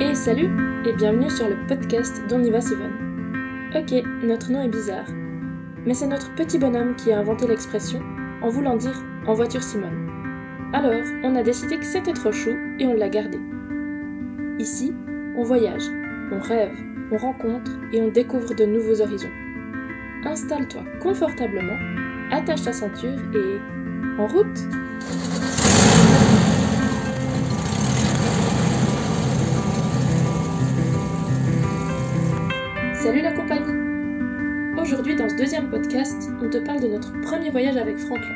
Et salut et bienvenue sur le podcast d'On y va Ok, notre nom est bizarre, mais c'est notre petit bonhomme qui a inventé l'expression en voulant dire en voiture Simone. Alors, on a décidé que c'était trop chou et on l'a gardé. Ici, on voyage, on rêve, on rencontre et on découvre de nouveaux horizons. Installe-toi confortablement, attache ta ceinture et en route Salut la compagnie Aujourd'hui dans ce deuxième podcast, on te parle de notre premier voyage avec Franklin.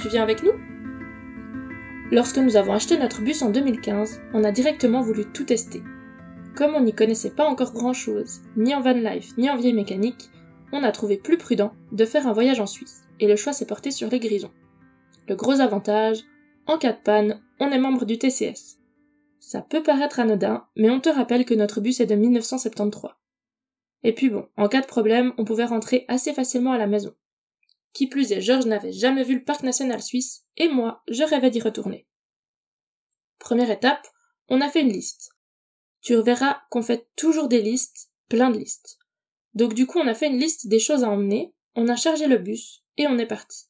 Tu viens avec nous? Lorsque nous avons acheté notre bus en 2015, on a directement voulu tout tester. Comme on n'y connaissait pas encore grand chose, ni en van life, ni en vieille mécanique, on a trouvé plus prudent de faire un voyage en Suisse, et le choix s'est porté sur les grisons. Le gros avantage, en cas de panne, on est membre du TCS. Ça peut paraître anodin, mais on te rappelle que notre bus est de 1973. Et puis bon, en cas de problème, on pouvait rentrer assez facilement à la maison. Qui plus est, Georges n'avait jamais vu le parc national suisse, et moi, je rêvais d'y retourner. Première étape, on a fait une liste. Tu verras qu'on fait toujours des listes, plein de listes. Donc du coup, on a fait une liste des choses à emmener, on a chargé le bus, et on est parti.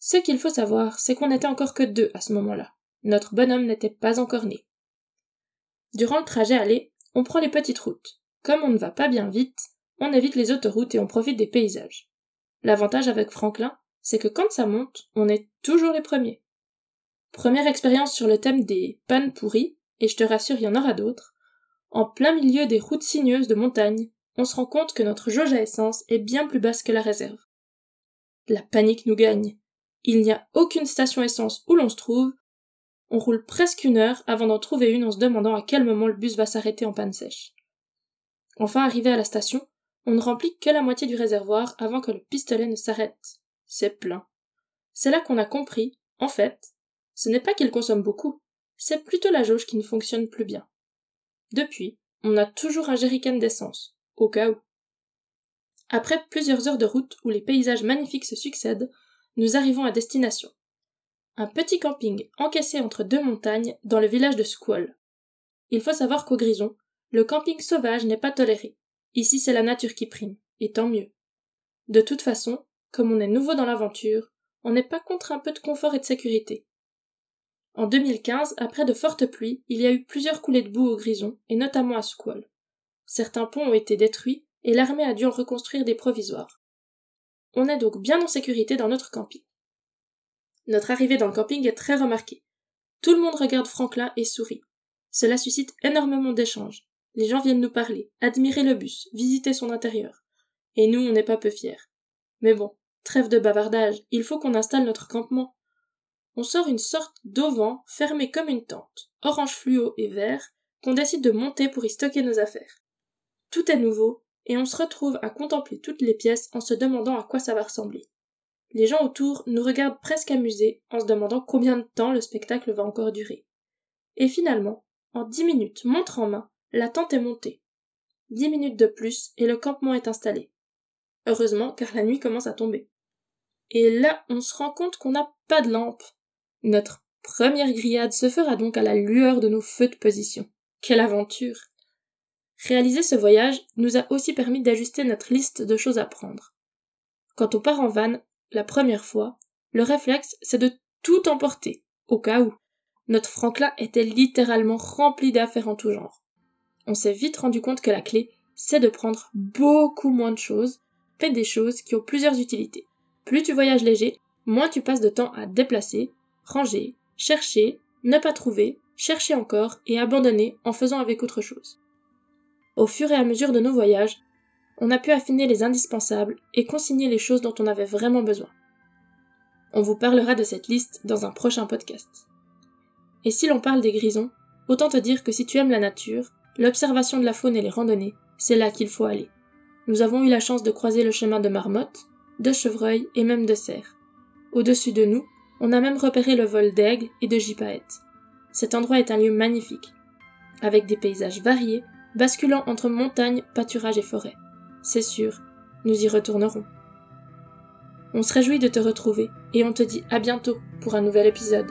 Ce qu'il faut savoir, c'est qu'on n'était encore que deux à ce moment-là. Notre bonhomme n'était pas encore né. Durant le trajet aller, on prend les petites routes. Comme on ne va pas bien vite, on évite les autoroutes et on profite des paysages. L'avantage avec Franklin, c'est que quand ça monte, on est toujours les premiers. Première expérience sur le thème des pannes pourries, et je te rassure, il y en aura d'autres. En plein milieu des routes sinueuses de montagne, on se rend compte que notre jauge à essence est bien plus basse que la réserve. La panique nous gagne. Il n'y a aucune station essence où l'on se trouve. On roule presque une heure avant d'en trouver une en se demandant à quel moment le bus va s'arrêter en panne sèche. Enfin arrivé à la station, on ne remplit que la moitié du réservoir avant que le pistolet ne s'arrête. C'est plein. C'est là qu'on a compris, en fait, ce n'est pas qu'il consomme beaucoup, c'est plutôt la jauge qui ne fonctionne plus bien. Depuis, on a toujours un jerrycan d'essence, au cas où. Après plusieurs heures de route où les paysages magnifiques se succèdent, nous arrivons à destination. Un petit camping encaissé entre deux montagnes dans le village de Squall. Il faut savoir qu'au Grison, le camping sauvage n'est pas toléré. Ici, c'est la nature qui prime, et tant mieux. De toute façon, comme on est nouveau dans l'aventure, on n'est pas contre un peu de confort et de sécurité. En 2015, après de fortes pluies, il y a eu plusieurs coulées de boue au Grison, et notamment à Squall. Certains ponts ont été détruits, et l'armée a dû en reconstruire des provisoires. On est donc bien en sécurité dans notre camping. Notre arrivée dans le camping est très remarquée. Tout le monde regarde Franklin et sourit. Cela suscite énormément d'échanges. Les gens viennent nous parler, admirer le bus, visiter son intérieur. Et nous, on n'est pas peu fiers. Mais bon, trêve de bavardage, il faut qu'on installe notre campement. On sort une sorte d'auvent fermé comme une tente, orange fluo et vert, qu'on décide de monter pour y stocker nos affaires. Tout est nouveau, et on se retrouve à contempler toutes les pièces en se demandant à quoi ça va ressembler. Les gens autour nous regardent presque amusés en se demandant combien de temps le spectacle va encore durer. Et finalement, en dix minutes, montre en main, la tente est montée. Dix minutes de plus et le campement est installé. Heureusement, car la nuit commence à tomber. Et là, on se rend compte qu'on n'a pas de lampe. Notre première grillade se fera donc à la lueur de nos feux de position. Quelle aventure Réaliser ce voyage nous a aussi permis d'ajuster notre liste de choses à prendre. Quand on part en van, la première fois, le réflexe, c'est de tout emporter, au cas où. Notre Franklin était littéralement rempli d'affaires en tout genre on s'est vite rendu compte que la clé, c'est de prendre beaucoup moins de choses, mais des choses qui ont plusieurs utilités. Plus tu voyages léger, moins tu passes de temps à déplacer, ranger, chercher, ne pas trouver, chercher encore et abandonner en faisant avec autre chose. Au fur et à mesure de nos voyages, on a pu affiner les indispensables et consigner les choses dont on avait vraiment besoin. On vous parlera de cette liste dans un prochain podcast. Et si l'on parle des grisons, autant te dire que si tu aimes la nature, L'observation de la faune et les randonnées, c'est là qu'il faut aller. Nous avons eu la chance de croiser le chemin de marmottes, de chevreuils et même de cerfs. Au-dessus de nous, on a même repéré le vol d'aigles et de gypaètes. Cet endroit est un lieu magnifique, avec des paysages variés, basculant entre montagnes, pâturages et forêts. C'est sûr, nous y retournerons. On se réjouit de te retrouver et on te dit à bientôt pour un nouvel épisode.